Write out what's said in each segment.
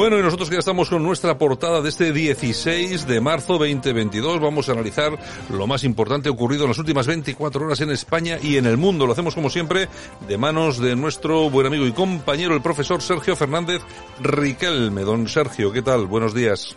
Bueno, y nosotros que ya estamos con nuestra portada de este 16 de marzo 2022, vamos a analizar lo más importante ocurrido en las últimas 24 horas en España y en el mundo. Lo hacemos como siempre de manos de nuestro buen amigo y compañero, el profesor Sergio Fernández Riquelme. Don Sergio, ¿qué tal? Buenos días.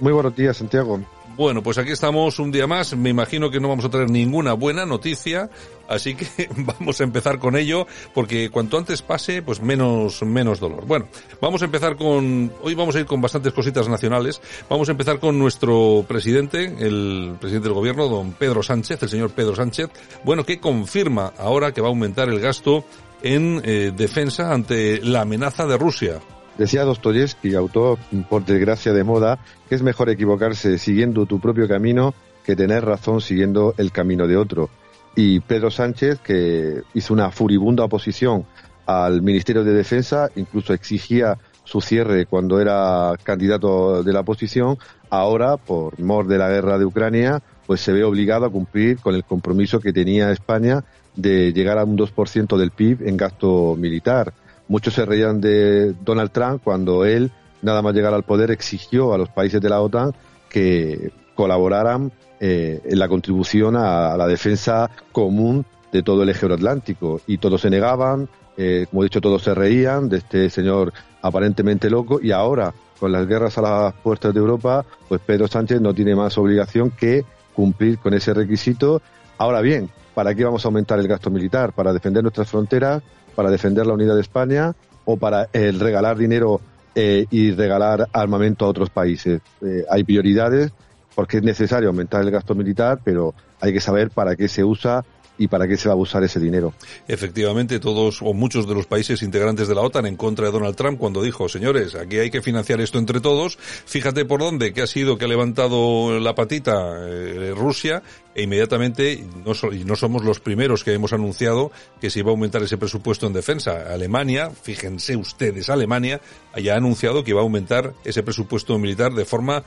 Muy buenos días, Santiago. Bueno, pues aquí estamos un día más. Me imagino que no vamos a tener ninguna buena noticia, así que vamos a empezar con ello, porque cuanto antes pase, pues menos, menos dolor. Bueno, vamos a empezar con, hoy vamos a ir con bastantes cositas nacionales. Vamos a empezar con nuestro presidente, el presidente del gobierno, don Pedro Sánchez, el señor Pedro Sánchez, bueno, que confirma ahora que va a aumentar el gasto en eh, defensa ante la amenaza de Rusia. Decía Dostoyevsky, autor por desgracia de moda, que es mejor equivocarse siguiendo tu propio camino que tener razón siguiendo el camino de otro. Y Pedro Sánchez, que hizo una furibunda oposición al Ministerio de Defensa, incluso exigía su cierre cuando era candidato de la oposición, ahora, por mor de la guerra de Ucrania, pues se ve obligado a cumplir con el compromiso que tenía España de llegar a un 2% del PIB en gasto militar. Muchos se reían de Donald Trump cuando él, nada más llegar al poder, exigió a los países de la OTAN que colaboraran eh, en la contribución a, la defensa común de todo el eje euroatlántico. Y todos se negaban, eh, como he dicho, todos se reían de este señor aparentemente loco. Y ahora, con las guerras a las puertas de Europa, pues Pedro Sánchez no tiene más obligación que cumplir con ese requisito. Ahora bien, ¿para qué vamos a aumentar el gasto militar? ¿Para defender nuestras fronteras? Para defender la unidad de España o para eh, regalar dinero eh, y regalar armamento a otros países. Eh, hay prioridades porque es necesario aumentar el gasto militar, pero hay que saber para qué se usa y para qué se va a usar ese dinero. Efectivamente, todos o muchos de los países integrantes de la OTAN en contra de Donald Trump cuando dijo, señores, aquí hay que financiar esto entre todos. Fíjate por dónde, que ha sido que ha levantado la patita eh, Rusia e inmediatamente, no y no somos los primeros que hemos anunciado que se iba a aumentar ese presupuesto en defensa. Alemania, fíjense ustedes, Alemania ya ha anunciado que va a aumentar ese presupuesto militar de forma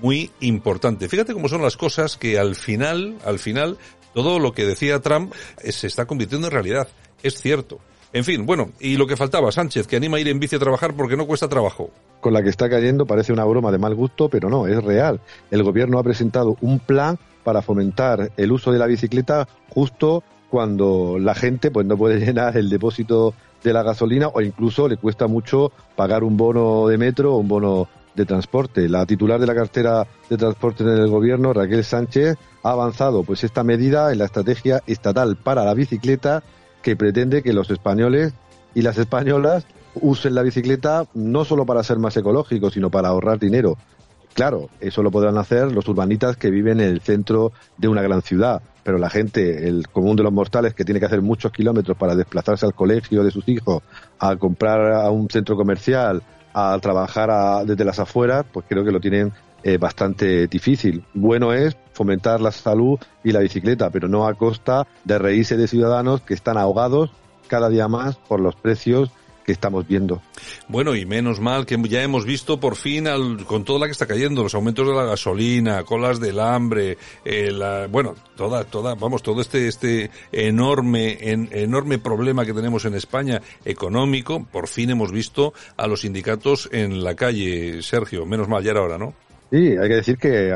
muy importante. Fíjate cómo son las cosas que al final, al final, todo lo que decía Trump eh, se está convirtiendo en realidad. Es cierto. En fin, bueno, y lo que faltaba, Sánchez, que anima a ir en bici a trabajar porque no cuesta trabajo. Con la que está cayendo parece una broma de mal gusto, pero no, es real. El gobierno ha presentado un plan para fomentar el uso de la bicicleta justo cuando la gente pues no puede llenar el depósito de la gasolina o incluso le cuesta mucho pagar un bono de metro o un bono de transporte. La titular de la cartera de transporte en el gobierno, Raquel Sánchez, ha avanzado pues esta medida en la estrategia estatal para la bicicleta que pretende que los españoles y las españolas usen la bicicleta no solo para ser más ecológicos, sino para ahorrar dinero. Claro, eso lo podrán hacer los urbanitas que viven en el centro de una gran ciudad, pero la gente, el común de los mortales que tiene que hacer muchos kilómetros para desplazarse al colegio de sus hijos, a comprar a un centro comercial, a trabajar desde las afueras, pues creo que lo tienen eh, bastante difícil. Bueno es fomentar la salud y la bicicleta, pero no a costa de reírse de ciudadanos que están ahogados cada día más por los precios que estamos viendo. Bueno, y menos mal que ya hemos visto por fin, al, con toda la que está cayendo, los aumentos de la gasolina, colas del hambre, eh, la, bueno, toda, toda, vamos, todo este, este enorme, enorme problema que tenemos en España económico, por fin hemos visto a los sindicatos en la calle, Sergio, menos mal, ya era hora, ¿no? Sí, hay que decir que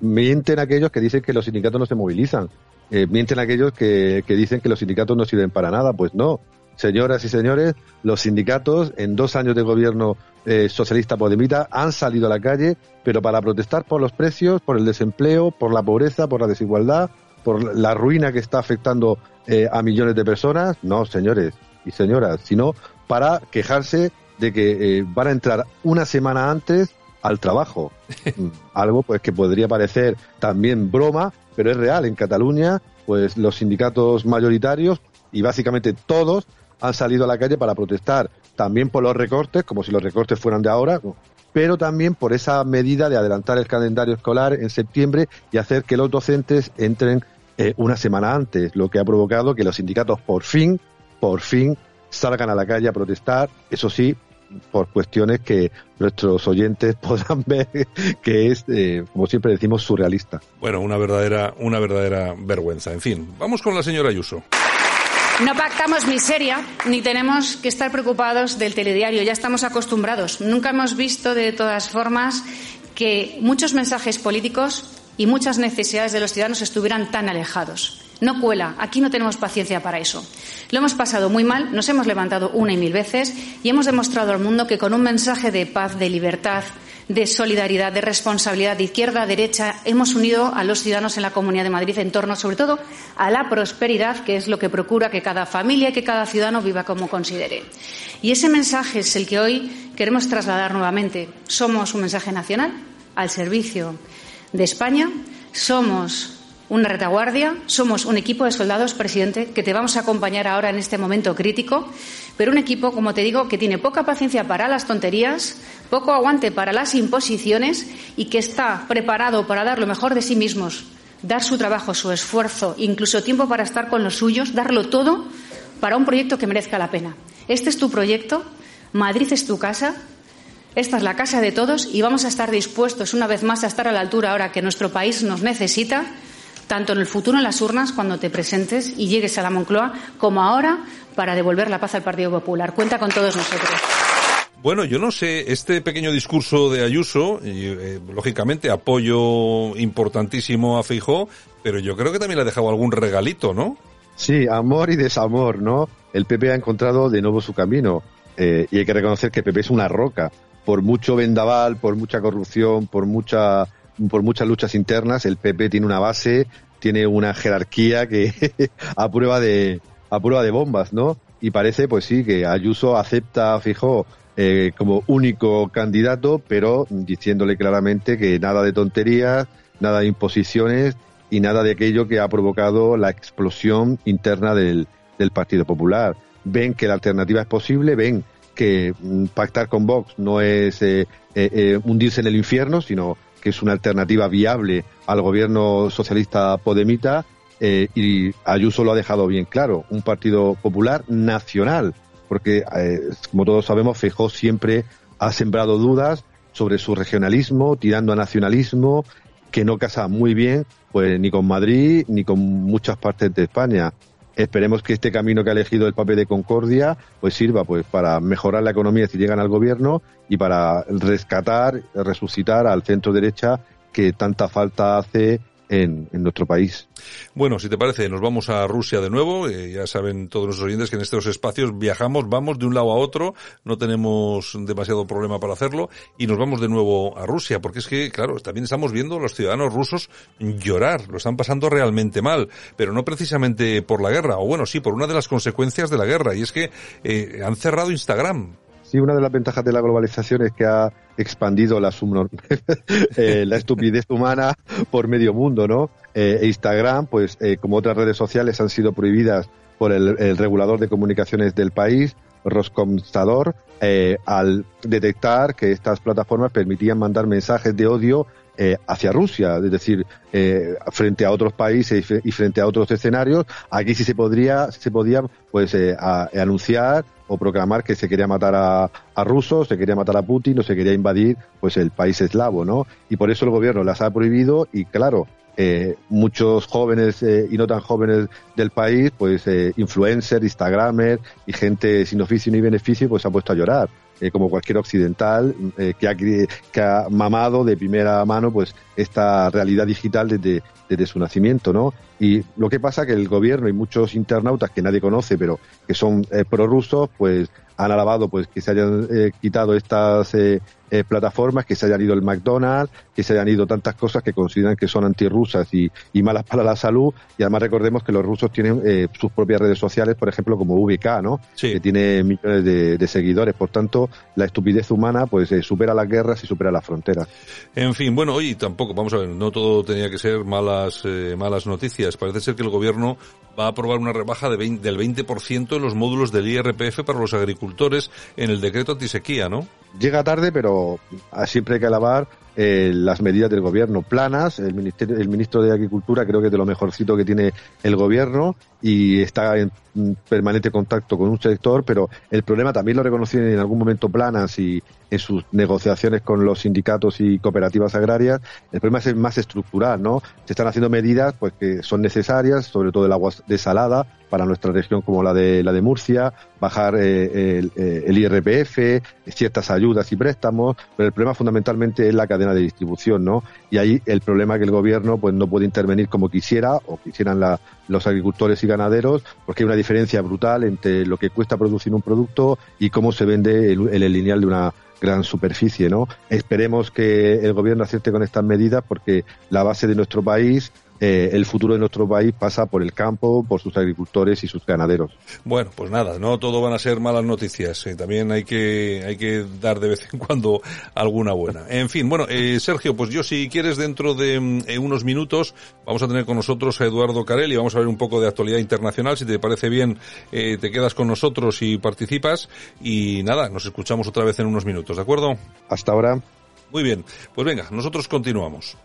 mienten aquellos que dicen que los sindicatos no se movilizan. Eh, mienten aquellos que, que dicen que los sindicatos no sirven para nada. Pues no. Señoras y señores, los sindicatos en dos años de gobierno eh, socialista podemita han salido a la calle, pero para protestar por los precios, por el desempleo, por la pobreza, por la desigualdad, por la ruina que está afectando eh, a millones de personas. No, señores, y señoras, sino para quejarse de que eh, van a entrar una semana antes al trabajo. Algo pues que podría parecer también broma, pero es real. En Cataluña, pues los sindicatos mayoritarios y básicamente todos han salido a la calle para protestar también por los recortes, como si los recortes fueran de ahora, pero también por esa medida de adelantar el calendario escolar en septiembre y hacer que los docentes entren eh, una semana antes, lo que ha provocado que los sindicatos por fin, por fin salgan a la calle a protestar, eso sí, por cuestiones que nuestros oyentes puedan ver que es, eh, como siempre decimos, surrealista. Bueno, una verdadera, una verdadera vergüenza. En fin, vamos con la señora Ayuso. No pactamos miseria ni tenemos que estar preocupados del telediario. Ya estamos acostumbrados. Nunca hemos visto, de todas formas, que muchos mensajes políticos y muchas necesidades de los ciudadanos estuvieran tan alejados. No cuela. Aquí no tenemos paciencia para eso. Lo hemos pasado muy mal, nos hemos levantado una y mil veces y hemos demostrado al mundo que con un mensaje de paz, de libertad, de solidaridad, de responsabilidad de izquierda a derecha, hemos unido a los ciudadanos en la Comunidad de Madrid en torno, sobre todo, a la prosperidad, que es lo que procura que cada familia y que cada ciudadano viva como considere. Y ese mensaje es el que hoy queremos trasladar nuevamente. Somos un mensaje nacional al servicio de España. Somos una retaguardia, somos un equipo de soldados, presidente, que te vamos a acompañar ahora en este momento crítico, pero un equipo, como te digo, que tiene poca paciencia para las tonterías, poco aguante para las imposiciones y que está preparado para dar lo mejor de sí mismos, dar su trabajo, su esfuerzo, incluso tiempo para estar con los suyos, darlo todo para un proyecto que merezca la pena. Este es tu proyecto, Madrid es tu casa, esta es la casa de todos y vamos a estar dispuestos una vez más a estar a la altura ahora que nuestro país nos necesita tanto en el futuro en las urnas cuando te presentes y llegues a la Moncloa, como ahora para devolver la paz al Partido Popular. Cuenta con todos nosotros. Bueno, yo no sé, este pequeño discurso de Ayuso, eh, lógicamente apoyo importantísimo a Feijó, pero yo creo que también le ha dejado algún regalito, ¿no? Sí, amor y desamor, ¿no? El PP ha encontrado de nuevo su camino eh, y hay que reconocer que el PP es una roca. Por mucho vendaval, por mucha corrupción, por mucha por muchas luchas internas, el PP tiene una base, tiene una jerarquía que a prueba de a prueba de bombas, ¿no? Y parece, pues sí, que Ayuso acepta, fijó, eh, como único candidato, pero diciéndole claramente que nada de tonterías, nada de imposiciones y nada de aquello que ha provocado la explosión interna del, del Partido Popular. Ven que la alternativa es posible, ven que mm, pactar con Vox no es eh, eh, hundirse en el infierno, sino que es una alternativa viable al gobierno socialista podemita eh, y Ayuso lo ha dejado bien claro, un partido popular nacional, porque eh, como todos sabemos Feijóo siempre ha sembrado dudas sobre su regionalismo, tirando a nacionalismo, que no casa muy bien pues ni con Madrid ni con muchas partes de España. Esperemos que este camino que ha elegido el papel de Concordia pues sirva pues para mejorar la economía si llegan al gobierno y para rescatar, resucitar al centro derecha que tanta falta hace en, nuestro país. Bueno, si te parece, nos vamos a Rusia de nuevo. Eh, ya saben todos nuestros oyentes que en estos espacios viajamos, vamos de un lado a otro, no tenemos demasiado problema para hacerlo y nos vamos de nuevo a Rusia, porque es que, claro, también estamos viendo a los ciudadanos rusos llorar, lo están pasando realmente mal, pero no precisamente por la guerra, o bueno, sí, por una de las consecuencias de la guerra, y es que eh, han cerrado Instagram. Sí, una de las ventajas de la globalización es que ha expandido la, eh, la estupidez humana por medio mundo, ¿no? Eh, Instagram, pues eh, como otras redes sociales, han sido prohibidas por el, regulador de comunicaciones del país, Roscomstador, al detectar que estas plataformas permitían mandar mensajes de odio hacia Rusia, es decir, frente a otros países y frente a otros escenarios, aquí sí se podría, se podía, pues, anunciar o proclamar que se quería matar a, a, rusos, se quería matar a Putin o se quería invadir pues el país eslavo, ¿no? Y por eso el gobierno las ha prohibido y claro, eh, muchos jóvenes eh, y no tan jóvenes del país, pues eh, influencers, instagramers y gente sin oficio ni beneficio, pues se ha puesto a llorar. Eh, como cualquier occidental eh, que, ha, que ha mamado de primera mano pues esta realidad digital desde, desde su nacimiento, ¿no? Y lo que pasa que el gobierno y muchos internautas que nadie conoce, pero que son eh, prorrusos, pues han alabado pues que se hayan eh, quitado estas eh, eh, plataformas, que se hayan ido el McDonald's, que se hayan ido tantas cosas que consideran que son antirrusas y, y malas para la salud. Y además recordemos que los rusos tienen eh, sus propias redes sociales, por ejemplo, como VK, ¿no? Sí. Que tiene millones de, de seguidores. Por tanto, la estupidez humana pues supera las guerras y supera las fronteras. En fin, bueno, oye, tampoco, vamos a ver, no todo tenía que ser malas, eh, malas noticias. Parece ser que el gobierno va a aprobar una rebaja de 20 del 20% en los módulos del IRPF para los agricultores en el decreto antisequía, ¿no? Llega tarde, pero ah, siempre hay que alabar eh, las medidas del gobierno planas. El, ministerio, el ministro de Agricultura creo que es de lo mejorcito que tiene el gobierno y está en mm, permanente contacto con un sector, pero el problema también lo reconocieron en algún momento planas y en sus negociaciones con los sindicatos y cooperativas agrarias. El problema es más estructural, ¿no? Se están haciendo medidas pues que son necesarias, sobre todo el agua desalada para nuestra región como la de la de Murcia, bajar eh, el, eh, IRPF, ciertas ayudas y préstamos, pero el problema fundamentalmente es la cadena de distribución, ¿no? Y ahí el problema es que el gobierno pues no puede intervenir como quisiera o quisieran la, los agricultores y ganaderos, porque hay una diferencia brutal entre lo que cuesta producir un producto y cómo se vende el, el lineal de una gran superficie, ¿no? Esperemos que el gobierno acierte con estas medidas porque la base de nuestro país eh, el futuro de nuestro país pasa por el campo, por sus agricultores y sus ganaderos. Bueno, pues nada, no todo van a ser malas noticias. Eh, también hay que hay que dar de vez en cuando alguna buena. En fin, bueno, eh, Sergio, pues yo si quieres dentro de eh, unos minutos vamos a tener con nosotros a Eduardo Carelli, vamos a ver un poco de actualidad internacional. Si te parece bien, te quedas con nosotros y participas. Y nada, nos escuchamos otra vez en unos minutos, ¿de acuerdo? Hasta ahora. Muy bien, pues venga, nosotros continuamos.